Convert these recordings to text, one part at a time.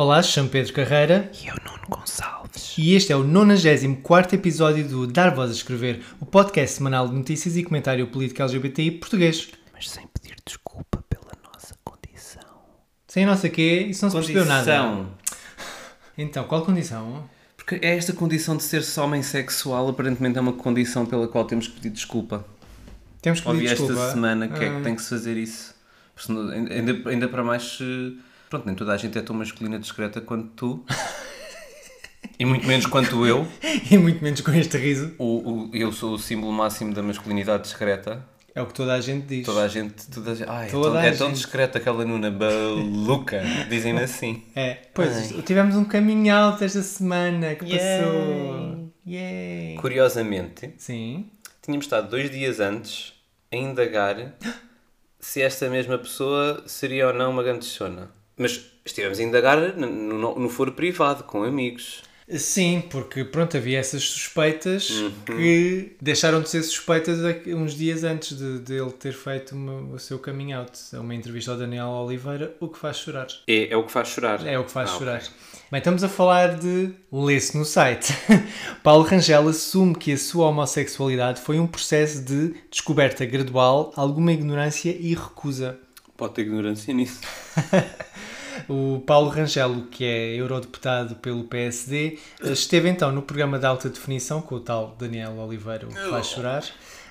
Olá, chamo Pedro Carreira E eu, Nuno Gonçalves. e este é o 94 episódio do Dar Voz a Escrever, o podcast semanal de notícias e comentário político LGBTI português. Mas sem pedir desculpa pela nossa condição. Sem a nossa quê, isso não se percebeu nada. Condição. Então, qual condição? Porque é esta condição de ser só homem sexual, aparentemente é uma condição pela qual temos que pedir desculpa. Temos que Ouvi pedir esta desculpa. semana que é Ah. que tem que se fazer isso. Ainda, ainda para mais se. Pronto, nem toda a gente é tão masculina discreta quanto tu. e muito menos quanto eu. E muito menos com este riso. O, o- eu sou o símbolo máximo da masculinidade discreta. É o que toda a gente diz. Toda a gente. Toda a gente ai, é, Toda tão, a é tão gente. discreta aquela Nuna baluca. Dizem-me assim. É, pois, tivemos um caminho alto esta semana que passou. Yay! Curiosamente, Sim. tínhamos estado dois dias antes a indagar se esta mesma pessoa seria ou não uma grande chona. Mas estivemos a indagar no, no, no foro privado, com amigos. Sim, porque pronto, havia essas suspeitas Uhum. que deixaram de ser suspeitas a- uns dias antes de, de ele ter feito uma- o seu coming out. É uma entrevista ao Daniel Oliveira, o que faz chorar. É, é o que faz chorar. É o que faz Ah, chorar. Bem, estamos a falar de lê-se no site. Paulo Rangel assume que a sua homossexualidade foi um processo de descoberta gradual, alguma ignorância e recusa. Pode ter ignorância nisso. O Paulo Rangelo, que é eurodeputado pelo PSD, esteve então no programa de alta definição com o tal Daniel Oliveira, o que faz chorar,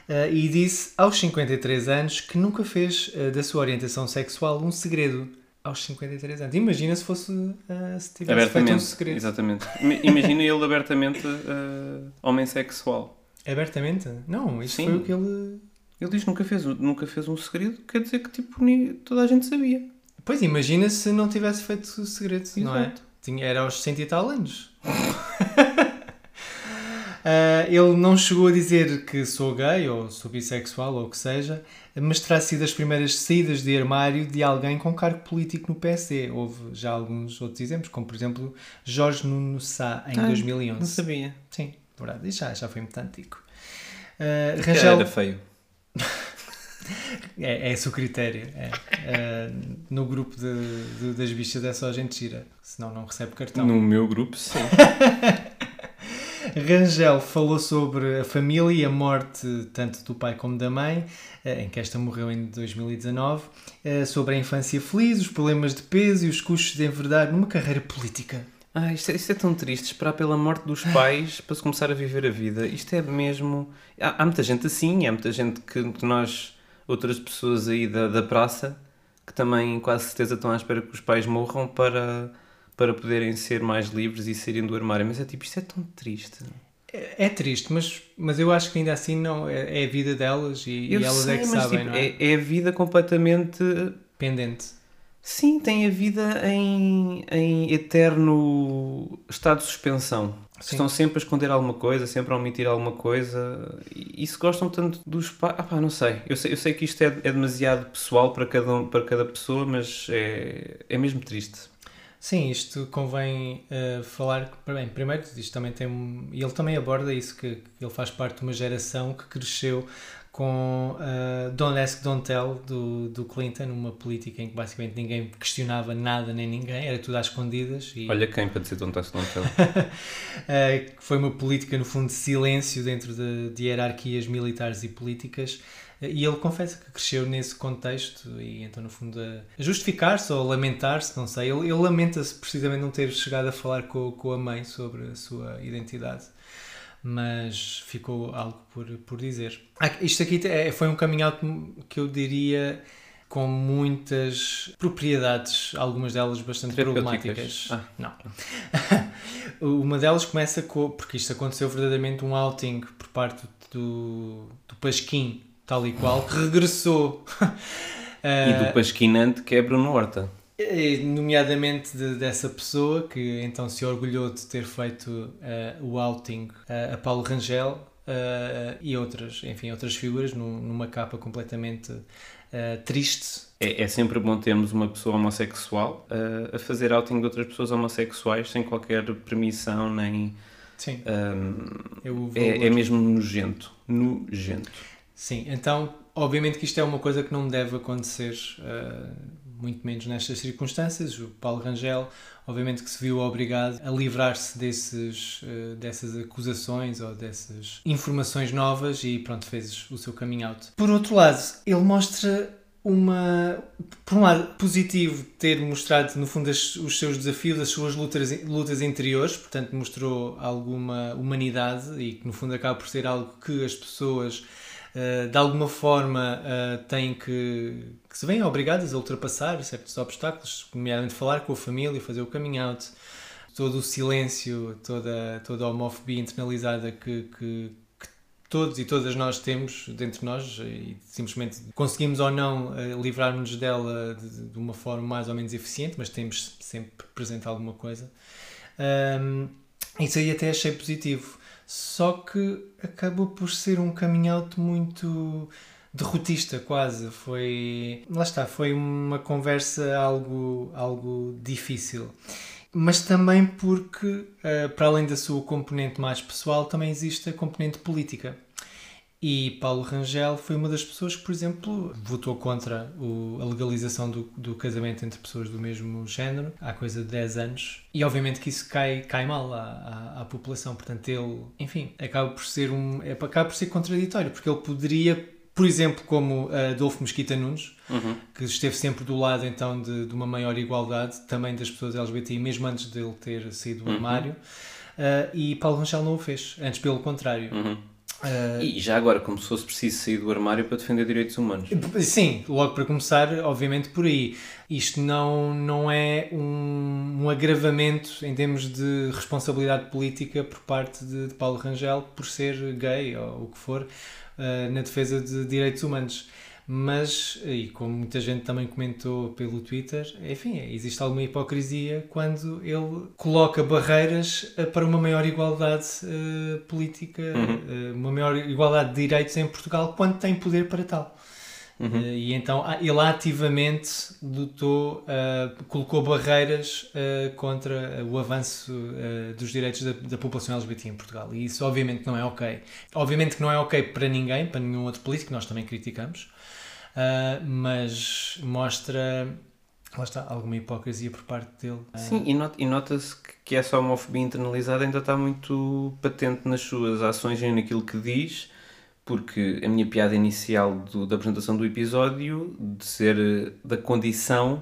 eh, e disse aos 53 anos que nunca fez eh, da sua orientação sexual um segredo. Aos 53 anos. Imagina se fosse eh, se tivesse feito um Abertamente. segredo. Exatamente. Ima- Imagina ele abertamente eh, homem sexual. Abertamente? Não, isto Sim. foi o que ele. Ele diz que nunca fez, nunca fez um segredo, quer dizer que tipo, toda a gente sabia. Pois imagina se não tivesse feito o segredo, não é? Tinha, era aos 100 e tal anos. Ah, ele não chegou a dizer que sou gay ou sou bissexual ou o que seja, mas terá sido as primeiras saídas de armário de alguém com cargo político no PSD. Houve já alguns outros exemplos, como por exemplo Jorge Nuno Sá em Ah, 2011. Não sabia. Sim, verdade. Isso já, já foi muito antigo. Que Rangel, Era feio. é, é esse o critério. é. Ah, no grupo de, de- das bichas é só a gente gira, senão não recebe cartão. No meu grupo, sim. Rangel falou sobre a família e a morte tanto do pai como da mãe, eh, em que esta morreu em 2019, eh, sobre a infância feliz, os problemas de peso e os custos de enverdar numa carreira política. Ah, isto é, isto é tão triste, esperar pela morte dos pais para se começar a viver a vida. Isto é mesmo. Há, há muita gente assim, há muita gente que, que nós, outras pessoas aí da, da praça, que também quase certeza estão à espera que os pais morram para, para poderem ser mais livres e saírem do armário. Mas é tipo, isto é tão triste. É, é triste, mas, mas eu acho que ainda assim não é, é a vida delas e, e elas sei, é que mas, sabem, tipo, não é? é, é a vida completamente. Pendente. Sim, tem a vida em, em eterno estado de suspensão. Estão sempre a esconder alguma coisa, sempre a omitir alguma coisa. E, e se gostam tanto dos pais. Ah, pá, não sei. Eu sei, eu sei que isto é, é demasiado pessoal para cada, um- para cada pessoa, mas é, é mesmo triste. Sim, isto convém eh, falar. Bem, primeiro, isto também tem. E ele também aborda isso, que, que ele faz parte de uma geração que cresceu com uh, Don't Ask, Don't Tell do, do Clinton, uma política em que basicamente ninguém questionava nada nem ninguém, era tudo às escondidas. E, Olha quem para dizer don't touch, don't tell. que foi uma política, no fundo, de silêncio dentro de, de hierarquias militares e políticas. Eh, E ele confessa que cresceu nesse contexto e então, no fundo, a justificar-se ou lamentar-se, não sei. Ele, ele lamenta-se precisamente não ter chegado a falar com, com a mãe sobre a sua identidade. Mas ficou algo por, por dizer. Ah, Isto aqui é- foi um coming out que eu diria com muitas propriedades, algumas delas bastante problemáticas. Ah. Não. Uma delas começa com. Porque isto aconteceu verdadeiramente um outing por parte do, do Pasquim, tal e qual, que regressou. E do pasquinante que é Bruno Horta. Nomeadamente de- dessa pessoa que então se orgulhou de ter feito eh, o outing eh, a Paulo Rangel eh, e outras, enfim, outras figuras num- numa capa completamente triste. É, é sempre bom termos uma pessoa homossexual uh, a fazer outing de outras pessoas homossexuais sem qualquer permissão, nem. Sim, um, vou... é, é mesmo nojento. Nojento. Sim, então, obviamente que isto é uma coisa que não deve acontecer, muito menos nestas circunstâncias. O Paulo Rangel, obviamente que se viu obrigado a livrar-se desses, eh, dessas acusações ou dessas informações novas e pronto, fez o seu coming out. Por outro lado, ele mostra uma, por um lado, positivo ter mostrado, no fundo, as- os seus desafios, as suas lutas, lutas interiores, portanto, mostrou alguma humanidade e que, no fundo, acaba por ser algo que as pessoas, de alguma forma, eh, têm que, que se veem obrigadas a ultrapassar certos obstáculos, nomeadamente falar com a família, fazer o coming out, todo o silêncio, toda, toda a homofobia internalizada que, que, que todos e todas nós temos dentro de nós e simplesmente conseguimos ou não eh, livrar-nos dela de, de uma forma mais ou menos eficiente, mas temos sempre presente alguma coisa. Ahm, isso aí até achei positivo. Só que acabou por ser um coming out muito derrotista quase. Foi. Lá está, foi uma conversa algo, algo difícil. Mas também porque, eh, para além da sua componente mais pessoal, também existe a componente política. E Paulo Rangel foi uma das pessoas que, por exemplo, votou contra o- a legalização do, do casamento entre pessoas do mesmo género há coisa de 10 anos. E obviamente que isso cai, cai mal à, à, à população. Portanto, ele, enfim, acaba por ser um. é- acaba por ser contraditório, porque ele poderia, por exemplo, como Adolfo Mesquita Nunes, que esteve sempre do lado então de, de uma maior igualdade também das pessoas LGBTI, mesmo antes dele ter saído do armário. Uh, e Paulo Rangel não o fez, antes pelo contrário. Uh, E já agora, como se fosse preciso sair do armário para defender direitos humanos. Sim, logo para começar, obviamente por aí. Isto não, não é um, um agravamento em termos de responsabilidade política por parte de, de Paulo Rangel por ser gay ou o que for uh, na defesa de direitos humanos. Mas, e como muita gente também comentou pelo Twitter, enfim, existe alguma hipocrisia quando ele coloca barreiras eh, para uma maior igualdade eh, política, eh, uma maior igualdade de direitos em Portugal, quando tem poder para tal. Eh, e então ah, ele ativamente lutou, colocou barreiras contra o avanço dos direitos da, da população LGBT em Portugal. E isso obviamente não é ok. Obviamente que não é ok para ninguém, para nenhum outro político, nós também criticamos, ah, mas mostra, lá está, alguma hipocrisia por parte dele. Ah, Sim, e, not- e nota-se que- essa homofobia internalizada ainda está muito patente nas suas ações e naquilo que diz, porque a minha piada inicial do- da apresentação do episódio, de ser da condição,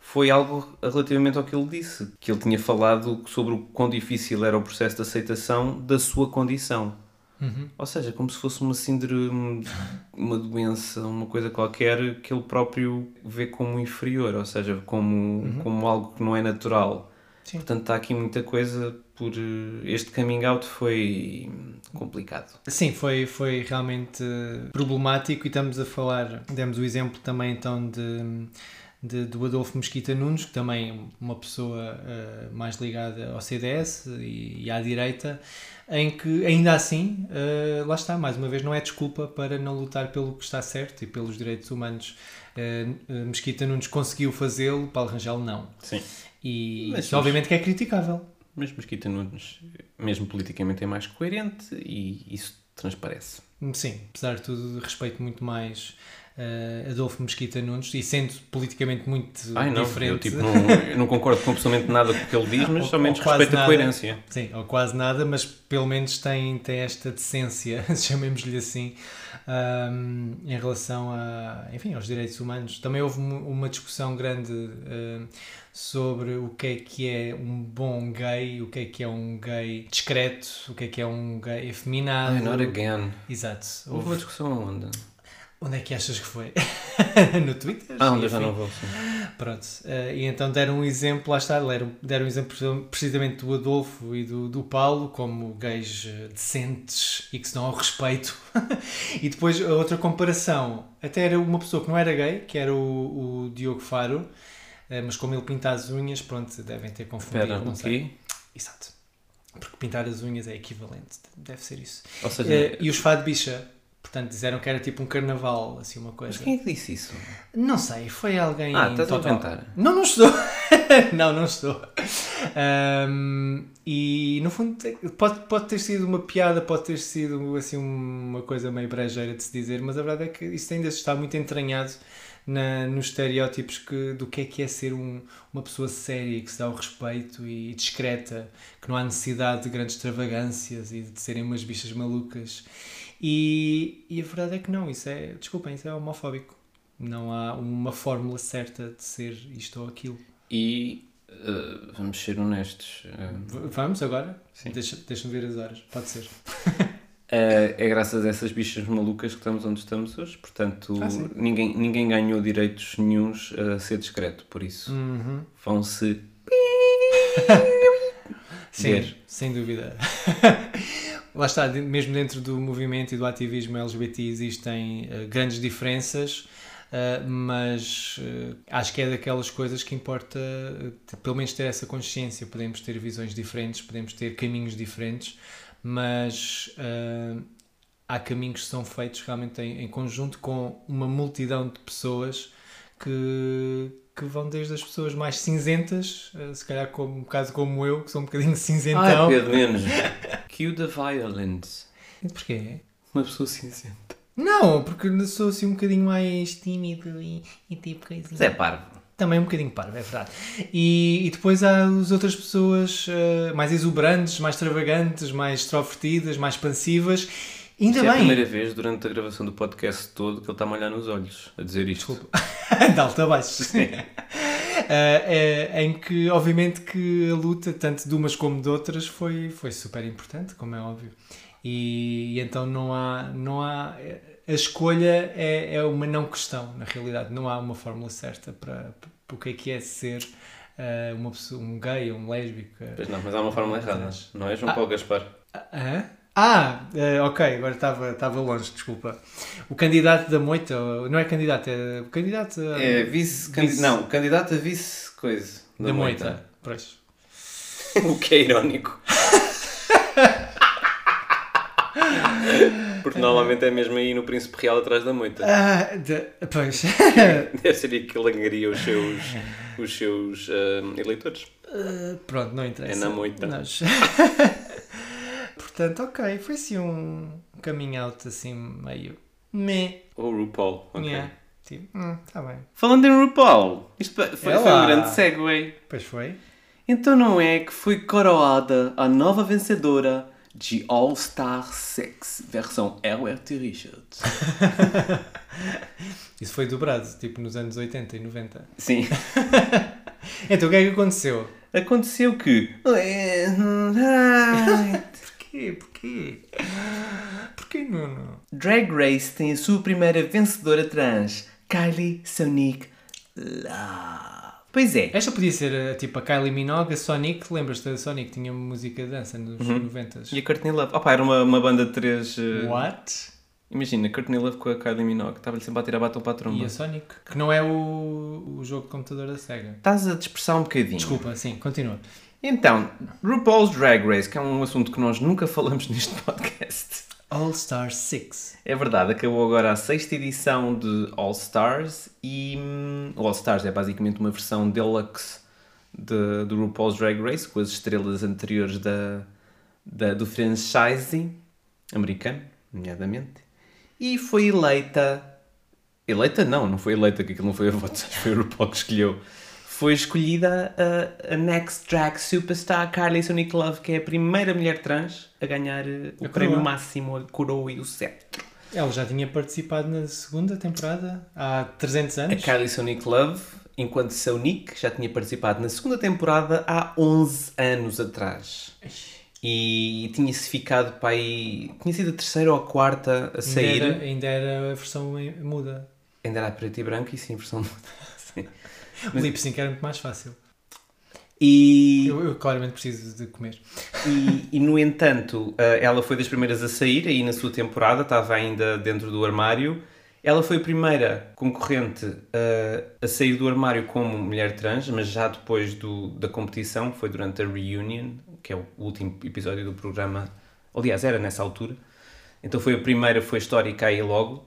foi algo relativamente ao que ele disse, que ele tinha falado sobre o quão difícil era o processo de aceitação da sua condição. Uhum. Ou seja, como se fosse uma síndrome, uma doença, uma coisa qualquer que ele próprio vê como inferior, ou seja, como, como algo que não é natural. Sim. Portanto, está aqui muita coisa por. eh, Este coming out foi complicado. Sim, foi, foi realmente problemático e estamos a falar, demos o exemplo também então de, de- do Adolfo Mesquita Nunes, que também é uma pessoa eh, mais ligada ao CDS e, e à direita, em que ainda assim, eh, lá está, mais uma vez, não é desculpa para não lutar pelo que está certo e pelos direitos humanos. Eh, Mesquita Nunes conseguiu fazê-lo, Paulo Rangel não. Sim. E Mas- isso obviamente que é criticável. Mas Mesquita Nunes, mesmo politicamente, é mais coerente e isso transparece. Sim, apesar de tudo, respeito muito mais eh, Adolfo Mesquita Nunes e sendo politicamente muito Ai não, diferente. eu tipo, não, eu não concordo com absolutamente nada com o que ele diz, mas Ou- somente ou quase respeito a coerência. Sim, ou quase nada, mas pelo menos tem, tem esta decência, chamemos-lhe assim, ahm, em relação a, enfim, aos direitos humanos. Também houve uma discussão grande ahm, sobre o que é que é um bom gay, o que é que é um gay discreto, o que é que é um gay efeminado. Ai, not again. Exato. Houve uma discussão aonde? Onde é que achas que foi? no Twitter? Ah, onde eu já não vou. sim. Pronto, eh, e então deram um exemplo, lá está, deram, deram um exemplo precisamente do Adolfo e do, do Paulo como gays eh, decentes e que se dão ao respeito. e depois a outra comparação, até era uma pessoa que não era gay, que era o, o Diogo Faro, eh, mas como ele pinta as unhas, pronto, devem ter confundido. Espera, não sei. quê? Exato. Porque pintar as unhas é equivalente, deve ser isso. Ou seja, Eh, e os fado bicha, portanto, disseram que era tipo um carnaval, assim, uma coisa. mas quem é que disse isso? Não sei, foi alguém. Ah, estás a total- inventar. Não, não estou. não, não estou. Ahm, e no fundo pode, pode ter sido uma piada, pode ter sido assim uma coisa meio brejeira de se dizer, mas a verdade é que isso ainda está muito entranhado na, nos estereótipos que, do que é que é ser um- uma pessoa séria, que se dá o respeito e discreta, que não há necessidade de grandes extravagâncias e de serem umas bichas malucas. E, e a verdade é que não, isso é, desculpem, isso é homofóbico. Não há uma fórmula certa de ser isto ou aquilo. E eh, vamos ser honestos. V- Vamos agora? Sim. Deixa- Deixa-me ver as horas. Pode ser. eh, é graças a essas bichas malucas que estamos onde estamos hoje. Portanto, Ah, ninguém, ninguém ganhou direitos nenhuns a ser discreto. Por isso, Uhum. vão-se. Sim, Ver. sem dúvida. Lá está, mesmo dentro do movimento e do ativismo LGBT existem eh, grandes diferenças, eh, mas eh, acho que é daquelas coisas que importa pelo menos ter essa consciência. Podemos ter visões diferentes, podemos ter caminhos diferentes, mas há caminhos que são feitos realmente em, em conjunto com uma multidão de pessoas que, que vão desde as pessoas mais cinzentas, se calhar como, um caso como eu, que sou um bocadinho cinzentão. Ai, Pedro Menos. Cue the violence. Porquê? Uma pessoa cinzenta. Não, porque sou assim um bocadinho mais tímido e, e tipo coisinha. Zé Parvo. Também um bocadinho parvo, é verdade. E, e depois há as outras pessoas eh, mais exuberantes, mais extravagantes, mais extrovertidas, mais expansivas. Ainda Isto é a bem. primeira vez durante a gravação do podcast todo que ele está a olhar nos olhos a dizer isto. Desculpa. de alto a baixo. Eh, é, em que, obviamente, que a luta, tanto de umas como de outras, foi, foi super importante, como é óbvio. E, e então não há, não há. A escolha é, é uma não questão, na realidade. Não há uma fórmula certa para, para o que é que é ser eh, uma pessoa, um gay, um lésbico. eh, Pois não, mas há uma fórmula errada. Não é João Ah. Paulo Gaspar? Hã? Ah, eh, ok, agora estava estava longe, desculpa. O candidato da moita, não é candidato, é candidato a- É vice, Vice. Não, candidato a vice coisa. da moita. Pois. o que é irónico. Porque normalmente é mesmo aí no Príncipe Real atrás da moita. Ah, de- pois. Deve ser aí que ele angaria os seus, os seus ah, eleitores. Ah, pronto, não interessa. É na moita. Nós- Portanto, ok, foi assim um coming out assim meio. Meh. Ou RuPaul. ok. Yeah. Tipo, hum, tá bem. Falando em RuPaul, isto foi, foi É um lá. grande segue. Pois foi. Então não é que foi coroada a nova vencedora de All Star 6, versão LRT Richards. Isso foi dobrado, tipo nos anos 80 e 90. Sim. Então o que é que aconteceu? Aconteceu que. Porquê? Porquê? Porquê, Nuno? Drag Race tem a sua primeira vencedora trans, Kylie Sonic Love. Pois é. Esta podia ser eh, tipo a Kylie Minogue, a Sonic. Lembras-te da Sonic? Tinha uma música de dança nos 90s. E a Courtney Love. Opa, era uma, uma banda de três. eh, What? Imagina, Courtney Love com a Kylie Minogue. Estava-lhe sempre a tirar batom para a E tromba. a Sonic? Que não é o, o jogo de computador da SEGA. Estás a dispersar um bocadinho. Desculpa, sim, continua. Então, RuPaul's Drag Race, que é um assunto que nós nunca falamos neste podcast. All Star 6. É verdade, acabou agora a sexta edição de All Stars e hum, All Stars é basicamente uma versão deluxe de, do RuPaul's Drag Race com as estrelas anteriores da, da, do franchising americano, nomeadamente, e foi eleita. Eleita não, não foi eleita, que aquilo não foi a votos, foi o RuPaul que escolheu. Foi escolhida a, a Next Drag Superstar Carly Sonic Love, que é a primeira mulher trans a ganhar eh, o A prémio coroa. máximo, a coroa e o cetro. Ela já tinha participado na segunda temporada há 300 A anos. Kylie Sonic Love, enquanto Sonic, já tinha participado na segunda temporada há 11 anos atrás. E tinha-se ficado para aí. Tinha sido a terceira ou a quarta a Ainda sair. era, ainda era a versão muda. Ainda era a preto e branco e sim, versão. Sim. O lip sync era muito mais fácil. E, Eu, eu claramente preciso de comer. e, e, no entanto, eh, ela foi das primeiras a sair aí na sua temporada, estava ainda dentro do armário Ela foi a primeira concorrente a, a sair do armário como mulher trans, mas já depois do, da competição, foi durante a Reunion, que é o último episódio do programa. Aliás, era nessa altura. Então foi a primeira, foi histórica aí logo.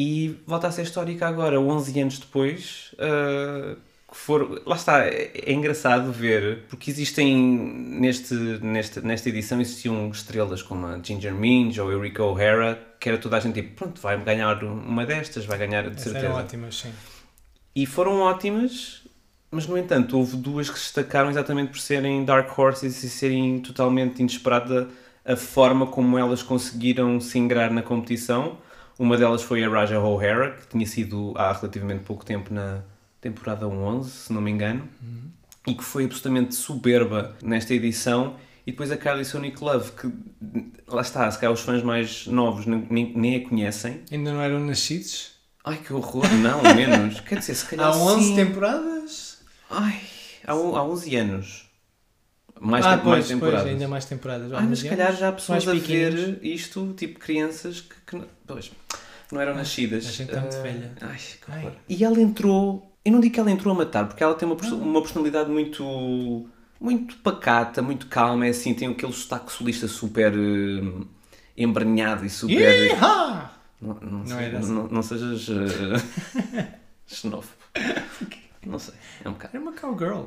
E volta a ser histórica agora, 11 anos depois. uh, que foram, lá está, é, é engraçado ver, porque existem neste, neste, nesta edição existiam estrelas como a Ginger Minge ou a Eureka O'Hara, que era toda a gente tipo, pronto, vai ganhar uma destas, vai ganhar de Essas certeza. eram ótimas, sim. E foram ótimas, mas no entanto houve duas que se destacaram exatamente por serem Dark Horses e serem totalmente inesperada a forma como elas conseguiram se ingrar na competição. Uma delas foi a Raja O'Hara, que tinha sido há relativamente pouco tempo na temporada 11, se não me engano, e que foi absolutamente soberba nesta edição. E depois a Kylie Sonic Love, que lá está, se calhar os fãs mais novos nem, nem, a conhecem. Ainda não eram nascidos? Ai que horror, não, menos. Quer dizer, se calhar Há 11 sim. temporadas? Ai, há, há 11 anos. Mais, ah, pois, mais pois, temporadas. ainda mais temporadas. Ai, mas se calhar já há pessoas a ver isto, tipo crianças que, que pois, não eram nascidas. a gente está muito Ah, velha. Ai, que horror. E ela entrou, eu não digo que ela entrou a matar, porque ela tem uma, uma personalidade muito, muito pacata, muito calma, é assim, tem aquele sotaque solista super eh, embranhado e super... Não, não, sei- era assim. não, não sejas uh, xenófobo. Não sei, é um bocado. Era uma cowgirl.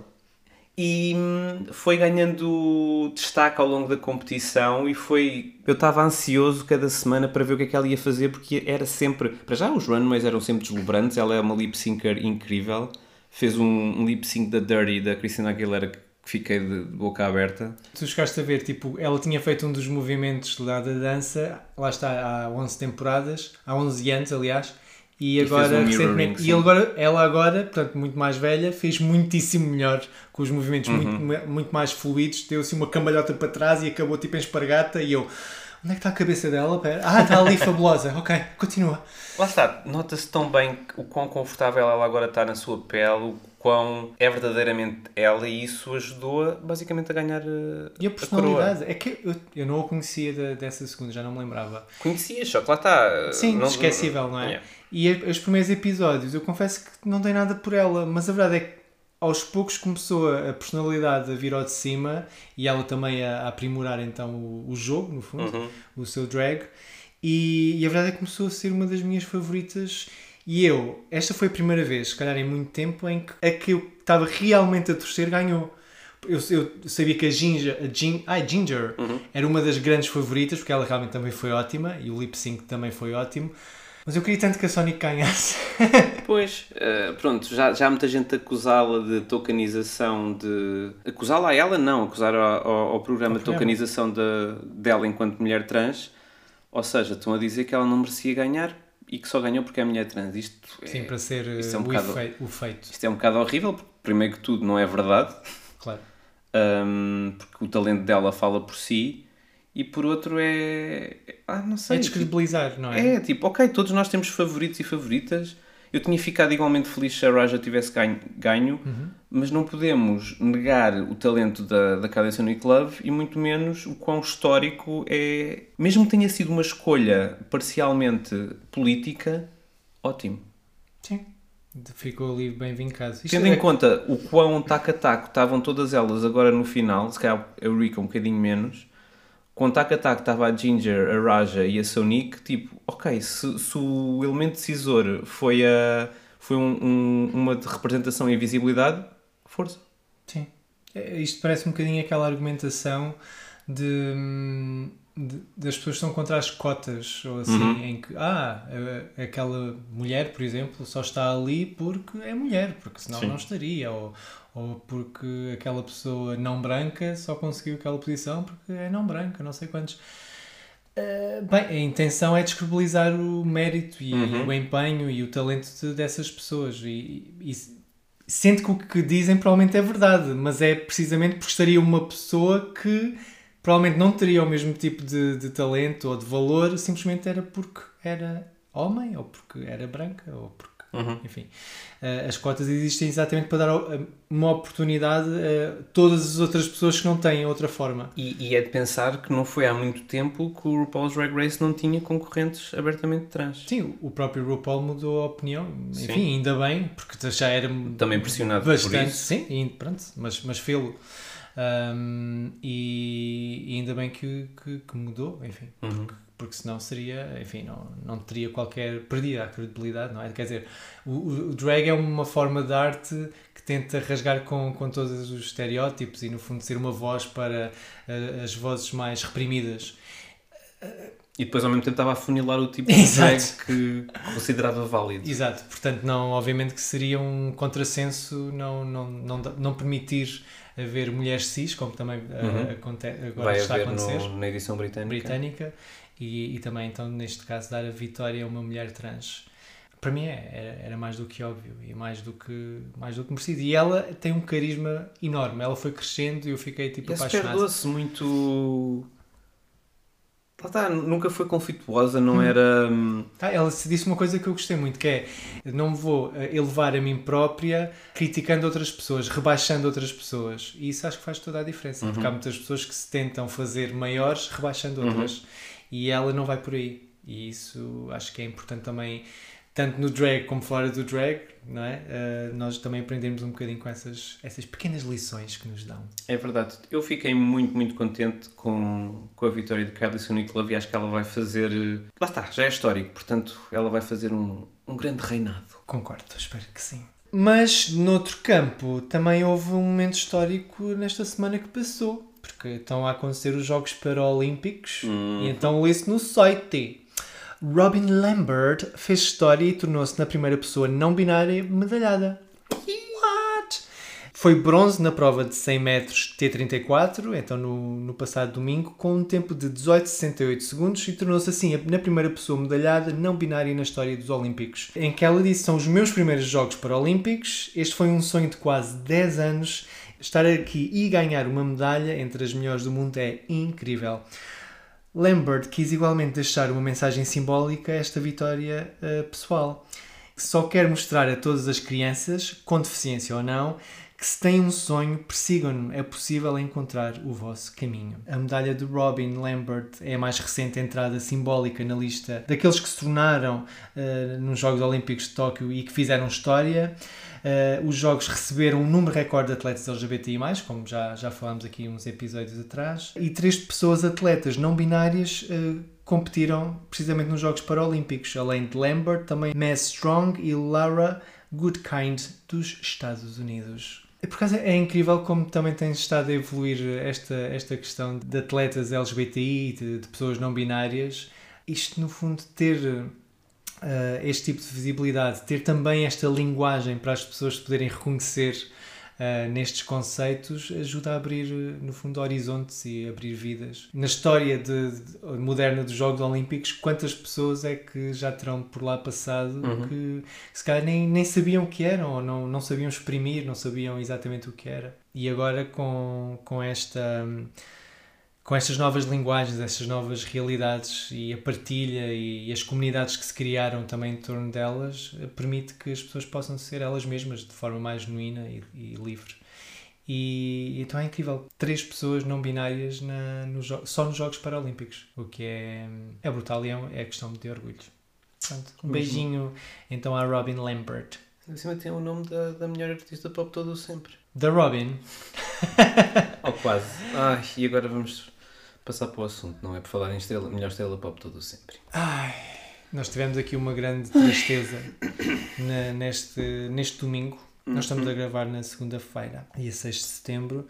E hum, foi ganhando destaque ao longo da competição e foi... Eu estava ansioso cada semana para ver o que é que ela ia fazer porque era sempre... Para já os runways eram sempre deslumbrantes, ela é uma lip syncer incrível. Fez um, um lip sync da Dirty, da Christina Aguilera, que fiquei de boca aberta. Tu chegaste a ver, tipo, ela tinha feito um dos movimentos lá da dança, lá está, há 11 temporadas, há 11 anos, aliás, e, E agora, um e ele agora, ela agora, portanto, muito mais velha, fez muitíssimo melhor, com os movimentos Uhum. muito, muito mais fluidos, deu assim uma cambalhota para trás e acabou tipo em espargata, e eu, onde é que está a cabeça dela? Pera. Ah, está ali, fabulosa, ok, continua. Lá está, nota-se tão bem o quão confortável ela agora está na sua pele, o quão é verdadeiramente ela e isso ajudou-a basicamente a ganhar uh, E a personalidade, é que eu, eu não a conhecia da- dessa segunda, já não me lembrava. Conhecias, só que lá está. Sim, não- esquecível, não é? Yeah. E a- os primeiros episódios, eu confesso que não tem nada por ela, mas a verdade é que aos poucos começou a personalidade a vir ao de cima e ela também a, a aprimorar então o, o jogo, no fundo, Uhum. o seu drag. E, e a verdade é que começou a ser uma das minhas favoritas. E eu, esta foi a primeira vez, se calhar em muito tempo, em que a que eu estava realmente a torcer ganhou. Eu, eu sabia que a Ginger, a Gin, ai, Ginger era uma das grandes favoritas, porque ela realmente também foi ótima e o lip sync também foi ótimo. Mas eu queria tanto que a Sonic ganhasse. Pois, eh, pronto, já, já há muita gente acusá-la de tokenização de. Acusá-la a ela, não, acusar ao, ao, programa de tokenização de, dela enquanto mulher trans. Ou seja, estão a dizer que ela não merecia ganhar e que só ganhou porque é mulher trans. Isto é, Sim, para ser isto é um uh, o, bocado- o feito, isto é um bocado horrível, porque primeiro que tudo não é verdade. claro. Um, porque o talento dela fala por si e por outro é. Ah, não sei. É tipo, descredibilizar, não é? é tipo, ok, todos nós temos favoritos e favoritas. Eu tinha ficado igualmente feliz se a Raja tivesse ganho, ganho mas não podemos negar o talento da, da Kylie Sonic Love e muito menos o quão histórico é. Mesmo que tenha sido uma escolha parcialmente política, ótimo. Sim. Ficou ali bem vincado. Isto Tendo é- em conta o quão taco-a-taco estavam todas elas agora no final, se calhar a Eureka um bocadinho menos, com taco-a-taco estava a Ginger, a Raja e a Sonic, tipo, ok, se, se o elemento decisor foi, a, foi um- um- uma representação e visibilidade, força. Sim. É, Isto parece um bocadinho aquela argumentação de, hum, de- das pessoas que estão contra as cotas, ou assim, Uhum. em que, ah, a- aquela mulher, por exemplo, só está ali porque é mulher, porque senão Sim. não estaria, ou, ou porque aquela pessoa não branca só conseguiu aquela posição porque é não branca, não sei quantos. Uh, bem, a intenção é descredibilizar o mérito e Uhum. o empenho e o talento de- dessas pessoas e, e sendo que o que dizem provavelmente é verdade, mas é precisamente porque estaria uma pessoa que provavelmente não teria o mesmo tipo de, de talento ou de valor, simplesmente era porque era homem, ou porque era branca, ou porque Uhum. Enfim, eh, as cotas existem exatamente para dar o- uma oportunidade a todas as outras pessoas que não têm outra forma. E, e é de pensar que não foi há muito tempo que o RuPaul's Drag Race não tinha concorrentes abertamente trans. Sim, o próprio RuPaul mudou a opinião. Sim. Enfim, ainda bem, porque já era Também pressionado por bastante. isso. Sim, pronto, mas, mas fê-lo. Um, e, e ainda bem que, que, que mudou, enfim, Uhum. porque senão seria, enfim, não, não teria qualquer. perdia a credibilidade, não é? Quer dizer, o, o- drag é uma forma de arte que tenta rasgar com, com todos os estereótipos e, no fundo, ser uma voz para eh, as vozes mais reprimidas. E depois ao mesmo tempo estava a funilar o tipo de drag que considerava válido. Exato, portanto, não, obviamente que seria um contrassenso não, não, não, não permitir haver mulheres cis, como também eh, Uhum. aconte- agora Vai está a acontecer, no- na edição britânica. britânica, e, e também, então, neste caso, dar a vitória a uma mulher trans. Para mim é, era, era mais do que óbvio e mais do que, mais do que merecido. E ela tem um carisma enorme, ela foi crescendo e eu fiquei tipo E é apaixonado. doce, muito. Lá está, nunca foi conflituosa, Hum. não era. hum, Ah, ela se disse uma coisa que eu gostei muito, que é não vou eh, elevar a mim própria criticando outras pessoas, rebaixando outras pessoas. E isso acho que faz toda a diferença, porque há muitas pessoas que se tentam fazer maiores rebaixando outras. E ela não vai por aí. E isso acho que é importante também, tanto no drag como fora do drag, não é? Eh, nós também aprendemos um bocadinho com essas, essas pequenas lições que nos dão. É verdade. Eu fiquei muito, muito contente com, com a vitória de Kylie Sonic Love e acho que ela vai fazer. eh, Lá está, já é histórico, portanto, ela vai fazer um, um grande reinado. Concordo, espero que sim. Mas, noutro campo, também houve um momento histórico nesta semana que passou. Porque estão a acontecer os Jogos Paralímpicos e então lê-se no site. Robin Lambert fez história e tornou-se na primeira pessoa não binária medalhada. What? Foi bronze na prova de 100 metros T34, então no, no passado domingo, com um tempo de 18,68 segundos e tornou-se assim na primeira pessoa medalhada não binária na história dos Olímpicos. Em que ela disse: São os meus primeiros Jogos Paralímpicos, este foi um sonho de quase 10 anos. Estar aqui e ganhar uma medalha entre as melhores do mundo é incrível. Lambert quis igualmente deixar uma mensagem simbólica a esta vitória eh, pessoal. Só quer mostrar a todas as crianças, com deficiência ou não, que se têm um sonho, persigam-no, é possível encontrar o vosso caminho. A medalha de Robin Lambert é a mais recente entrada simbólica na lista daqueles que se tornaram eh, nos Jogos Olímpicos de Tóquio e que fizeram história. Eh, os Jogos receberam um número recorde de atletas LGBTI+, como já, já falámos aqui uns episódios atrás, e três pessoas atletas não binárias eh, competiram precisamente nos Jogos Paralímpicos, além de Lambert, também Mass Strong e Lara Goodkind dos Estados Unidos. Por acaso é incrível como também tem estado a evoluir esta, esta questão de atletas LGBTI, de, de pessoas não binárias. Isto, no fundo, ter uh, este tipo de visibilidade, ter também esta linguagem para as pessoas poderem reconhecer uh, nestes conceitos, ajuda a abrir, uh, no fundo, horizontes e abrir vidas. Na história de, de- moderna dos Jogos Olímpicos, quantas pessoas é que já terão por lá passado Uhum. que se calhar nem, nem sabiam o que eram, ou não, não sabiam exprimir, não sabiam exatamente o que era. E agora com, com esta com estas novas linguagens, estas novas realidades e a partilha e, e as comunidades que se criaram também em torno delas, eh, permite que as pessoas possam ser elas mesmas de forma mais genuína e, e livre. E, então é incrível. Três pessoas não binárias na, jo- só nos Jogos Paralímpicos, o que é, é brutal e é, é questão de orgulho. Portanto, um beijinho então à Robin Lambert. Acima tem o nome da, da melhor artista pop todo sempre. Da Robin, Ou quase. Ai, e agora vamos passar para o assunto, não é? Por falar em estrela, melhor estrela pop todo o sempre. Ai, nós tivemos aqui uma grande tristeza na- neste, neste domingo. Nós estamos a gravar na segunda-feira, dia 6 de setembro,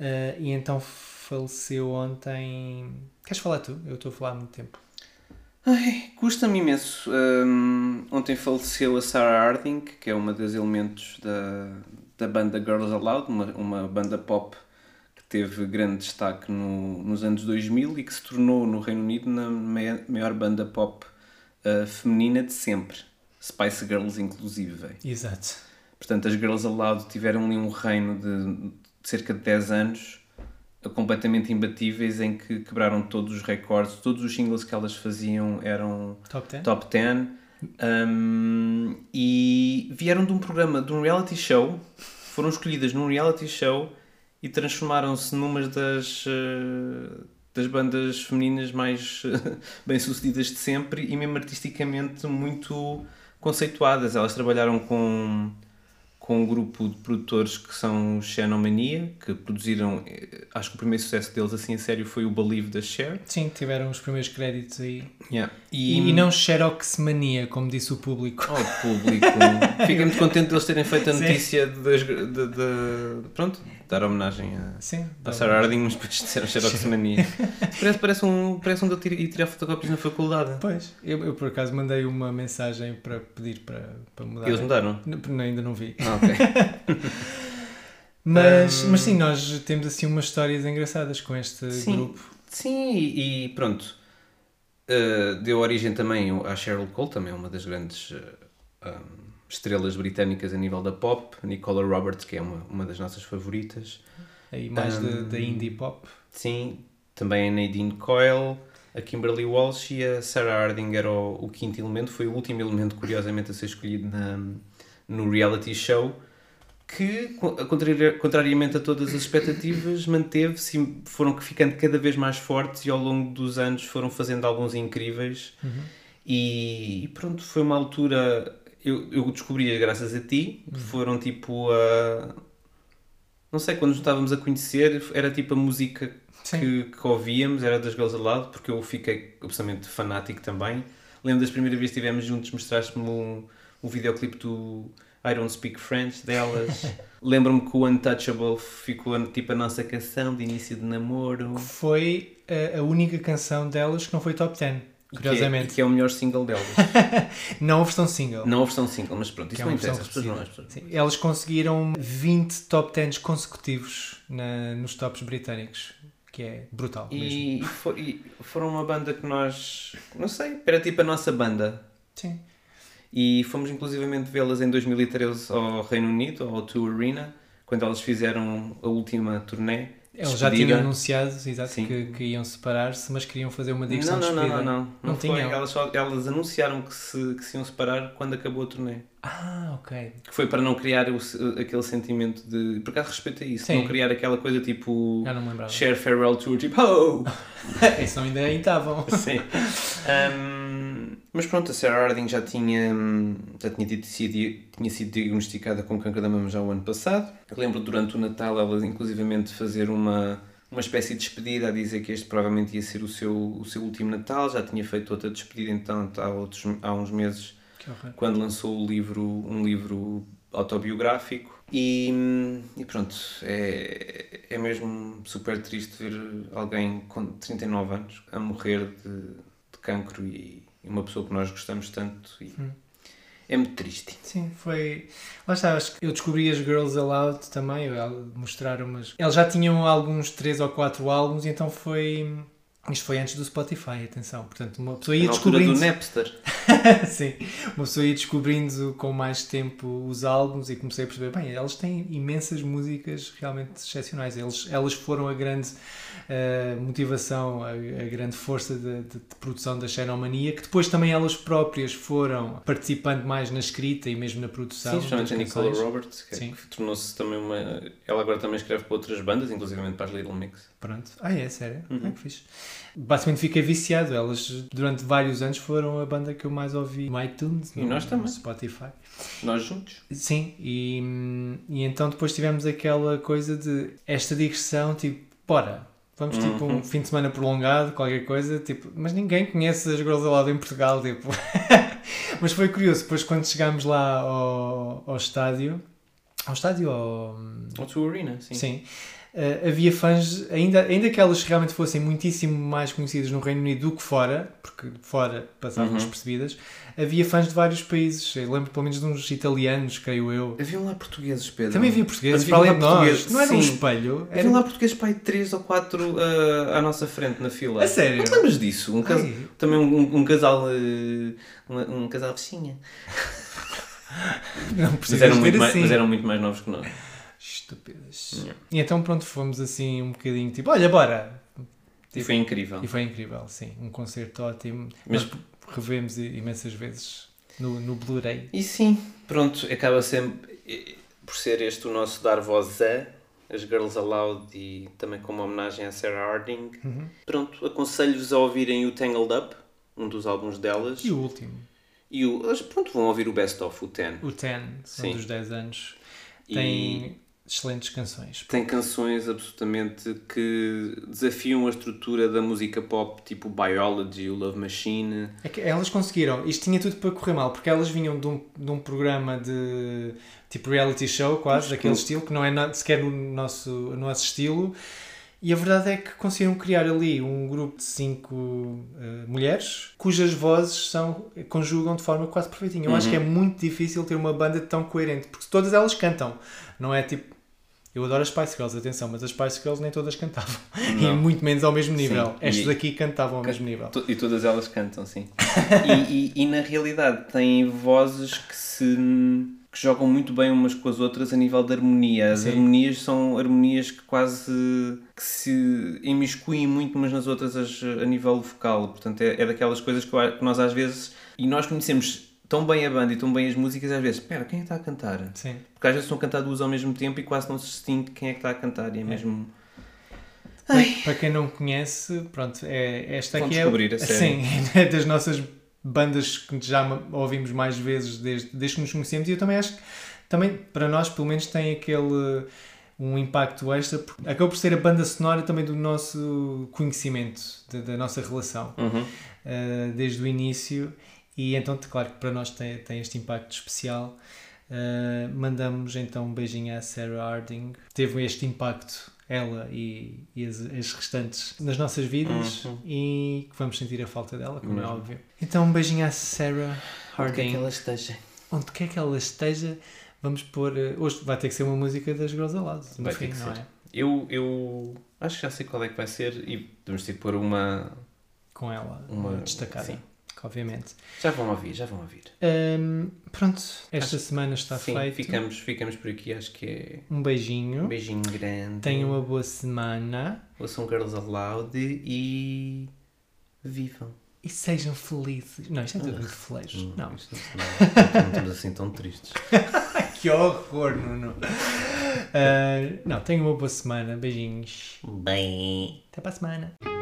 eh, e então faleceu ontem. Queres falar tu? Eu estou a falar há muito tempo. Ai, custa-me imenso. Hum, ontem faleceu a Sarah Harding, que é uma das elementos da, da banda Girls Aloud, uma, uma banda pop teve grande destaque no- nos anos 2000 e que se tornou no Reino Unido na mai- maior banda pop uh, feminina de sempre. Spice Girls, inclusive. Exato. Portanto, as Girls Aloud tiveram ali um reino de, de cerca de 10 anos eh, completamente imbatíveis em que quebraram todos os recordes, todos os singles que elas faziam eram Top 10? top 10. Um, e vieram de um programa, de um reality show, foram escolhidas num reality show e transformaram-se numa das, eh, das bandas femininas mais bem-sucedidas de sempre e mesmo artisticamente muito conceituadas. Elas trabalharam com, com um grupo de produtores que são Xenomania, que produziram, eh, acho que o primeiro sucesso deles assim a sério foi o Believe da Cher. Sim, tiveram os primeiros créditos aí. Yeah. E, e não Xerox Mania, como disse o público. Oh, público. Fiquei muito contente de eles terem feito a notícia de, de- de- Pronto, dar homenagem a, Sim. a Sarah Harding, mas depois disseram Xerox Mania. Parece, parece um, parece um de eu tir- ir tirar fotocópias na faculdade. Pois, eu, eu por acaso mandei uma mensagem para pedir para, para mudar. Eles mudaram. Não, ainda não vi. Ah, ok. Mas, Hum. mas sim, nós temos assim umas histórias engraçadas com este Sim. grupo. Sim, e, e pronto. Uh, deu origem também à Cheryl Cole, também uma das grandes uh, um, estrelas britânicas a nível da pop. Nicola Roberts, que é uma, uma das nossas favoritas. Aí mais da- Hum. da indie pop. Sim, também a Nadine Coyle, a Kimberly Walsh e a Sarah Harding era o, o quinto elemento. Foi o último elemento, curiosamente, a ser escolhido na, no reality show. Que, co- contrari- contrariamente a todas as expectativas, manteve-se foram ficando cada vez mais fortes e ao longo dos anos foram fazendo alguns incríveis. E, e pronto, foi uma altura. Eu, eu descobri graças a ti. Foram tipo a. Não sei, quando nos estávamos a conhecer, era tipo a música que, que ouvíamos, era das Girls Aloud, porque eu fiquei absolutamente fanático também. Lembro das primeiras vezes que estivemos juntos, mostraste-me um, um videoclipe do I Don't Speak French delas. Lembro-me que o Untouchable ficou tipo a nossa canção de início de namoro. Foi a, a única canção delas que não foi top 10, E que é- curiosamente. Que é, o melhor single delas. Não a versão single. não a versão single, mas pronto, que isso é não interessa, as pessoas não as pessoas- Sim, Elas conseguiram 20 top 10 consecutivos na- nos tops britânicos, que é brutal. E, e fo- e foram uma banda que nós, não sei, era tipo a nossa banda. Sim. E fomos inclusivamente vê-las em 2013 ao Reino Unido, ao Tour Arena, quando elas fizeram a última turnê. Eles já tinham anunciado exato, que, que iam separar-se, mas queriam fazer uma Não, digressão não, de não, despedida. não, não. Não foi. tinham? Elas, só- elas anunciaram que se, que se iam separar quando acabou a turnê. Ah, ok. Que foi para não criar o, aquele sentimento de. Por acaso respeito a isso. Sim. Não criar aquela coisa tipo. Já não me lembrava. Share Farewell Tour, tipo. Oh! Isso ainda estavam. Sim. Um, mas pronto, a Sarah Harding já tinha, já tinha, tido- sido, tinha sido diagnosticada com câncer da mama já o ano passado. Eu lembro durante o Natal ela inclusivamente fazer uma, uma espécie de despedida a dizer que este provavelmente ia ser o seu, o seu último Natal. Já tinha feito outra despedida então há, outros, há uns meses. Quando lançou o livro, um livro autobiográfico. E, hum, e pronto, é, é mesmo super triste ver alguém com 39 anos a morrer de, de cancro e, e uma pessoa que nós gostamos tanto. E É muito triste. Sim, foi. Lá está, acho que eu descobri as Girls Aloud também, mostraram umas. Eles já tinham alguns 3 ou 4 álbuns, e então foi. Isto foi antes do Spotify, atenção. Portanto, uma pessoa ia Na altura do descobrindo. Napster. Sim, uma pessoa ia descobrindo com mais tempo os álbuns e comecei a perceber, bem, elas têm imensas músicas realmente excepcionais. Eles, elas foram a grande eh, motivação, a, a grande força de, de- de produção da Xenomania, que depois também elas próprias foram participando mais na escrita e mesmo na produção. Sim, justamente a Nicola. Roberts, que, é que tornou-se também uma. Ela agora também escreve para outras bandas, inclusive para as Little Mix. Pronto. Ah, é? Sério? Uhum. Ah, que fixe. Basicamente fiquei viciado. Elas, durante vários anos, foram a banda que eu mais ouvi no iTunes, E no, nós também. no Spotify. Nós juntos. Sim, e, e então depois tivemos aquela coisa de esta digressão, tipo, bora, vamos tipo Uhum. um fim de semana prolongado, qualquer coisa, tipo, mas ninguém conhece as Girls Aloud em Portugal, tipo. mas foi curioso, depois quando chegámos lá ao, ao estádio, ao estádio, ao... Ou Tour Arena, sim. Sim. Uh, havia fãs, ainda, ainda que elas realmente fossem muitíssimo mais conhecidas no Reino Unido do que fora, porque fora passavam Uhum. despercebidas, havia fãs de vários países. Eu lembro pelo menos de uns italianos, creio eu. Haviam lá portugueses, Pedro. Também havia portugueses, para além de nós. Não era um sim. espelho. Era... Haviam lá portugueses para aí 3 ou 4 à nossa frente na fila. A sério? Não te lembras disso? Um. Também um, um casal. eh, Um, um casal vizinha. Não Mas precisas eram, mais, assim. mas eram muito mais novos que nós. Estúpidas. Yeah. E então pronto, fomos assim um bocadinho tipo, olha, bora. E foi incrível. E foi incrível, sim. Um concerto ótimo. Mas- Nós revemos imensas vezes. no, no Blu-ray. E sim, pronto, acaba sempre por ser este o nosso dar voz a as Girls Aloud e também como homenagem a Sarah Harding. Pronto, aconselho-vos a ouvirem o Tangled Up, um dos álbuns delas. E o último, E o, pronto, vão ouvir o Best of, o Ten. o Ten, são Sim. dos 10 anos. Tem excelentes canções. Tem canções absolutamente que desafiam a estrutura da música pop, tipo Biology, o Love Machine. É que elas conseguiram, isto tinha tudo para correr mal, porque elas vinham de um, de um programa de tipo reality show, quase, daquele estilo, que não é sequer o nosso, o nosso estilo. E a verdade é que conseguiram criar ali um grupo de cinco eh, mulheres cujas vozes são, conjugam de forma quase perfeitinha. Eu acho que é muito difícil ter uma banda tão coerente, porque todas elas cantam, não é tipo. Eu adoro as Spice Girls, atenção, mas as Spice Girls nem todas cantavam. E muito menos ao mesmo nível. Sim, Estas e- aqui cantavam ao mesmo nível. E todas elas cantam, sim. e, e- e na realidade têm vozes que se que jogam muito bem umas com as outras a nível de harmonia. As Sim. harmonias são harmonias que quase que se imiscuem muito umas nas outras as- a nível vocal. Portanto, é, é daquelas coisas que nós às vezes. E nós conhecemos tão bem a banda e tão bem as músicas, às vezes, espera, quem é que está a cantar? Sim. Porque às vezes estão a cantar duas ao mesmo tempo e quase não se distingue quem é que está a cantar. E é mesmo. Para- Para quem não conhece, pronto, é, esta Vão aqui descobrir, é, a sério. sim, é das nossas bandas que já ouvimos mais vezes desde, desde que nos conhecemos e eu também acho que também para nós pelo menos tem aquele um impacto extra porque acabou por ser a banda sonora também do nosso conhecimento da, da nossa relação Uhum. uh, desde o início e então claro que para nós tem, tem este impacto especial Uh, mandamos então um beijinho à Sarah Harding teve este impacto ela e, e as, as restantes nas nossas vidas e que vamos sentir a falta dela como é Mesmo. óbvio então um beijinho à Sarah Harding ela esteja? onde quer que ela esteja vamos pôr uh, hoje vai ter que ser uma música das no Vai fim, ter que ser. é? Eu, eu acho que já sei qual é que vai ser e vamos ter que pôr uma. com ela Uma- destacada sim. Obviamente Já vão ouvir, já vão ouvir. Um, pronto esta semana está Sim, feito ficamos, ficamos por aqui. Acho que é um beijinho um beijinho grande. tenham uma boa semana Ouçam Girls Aloud e. Vivam. e sejam felizes. Não, isto é tudo muito flejo. Não. Isto não, não estamos assim tão tristes. Que horror, Nuno. Ah, não, tenham uma boa semana. Beijinhos. Bem. Até para a semana.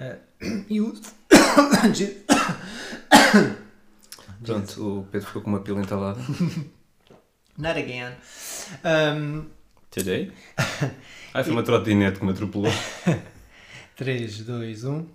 e o... Pronto, o Pedro ficou com uma pila entalada. Not again. Um, Today? Ai, foi uma trotinete que me atropelou. 3, 2, 1.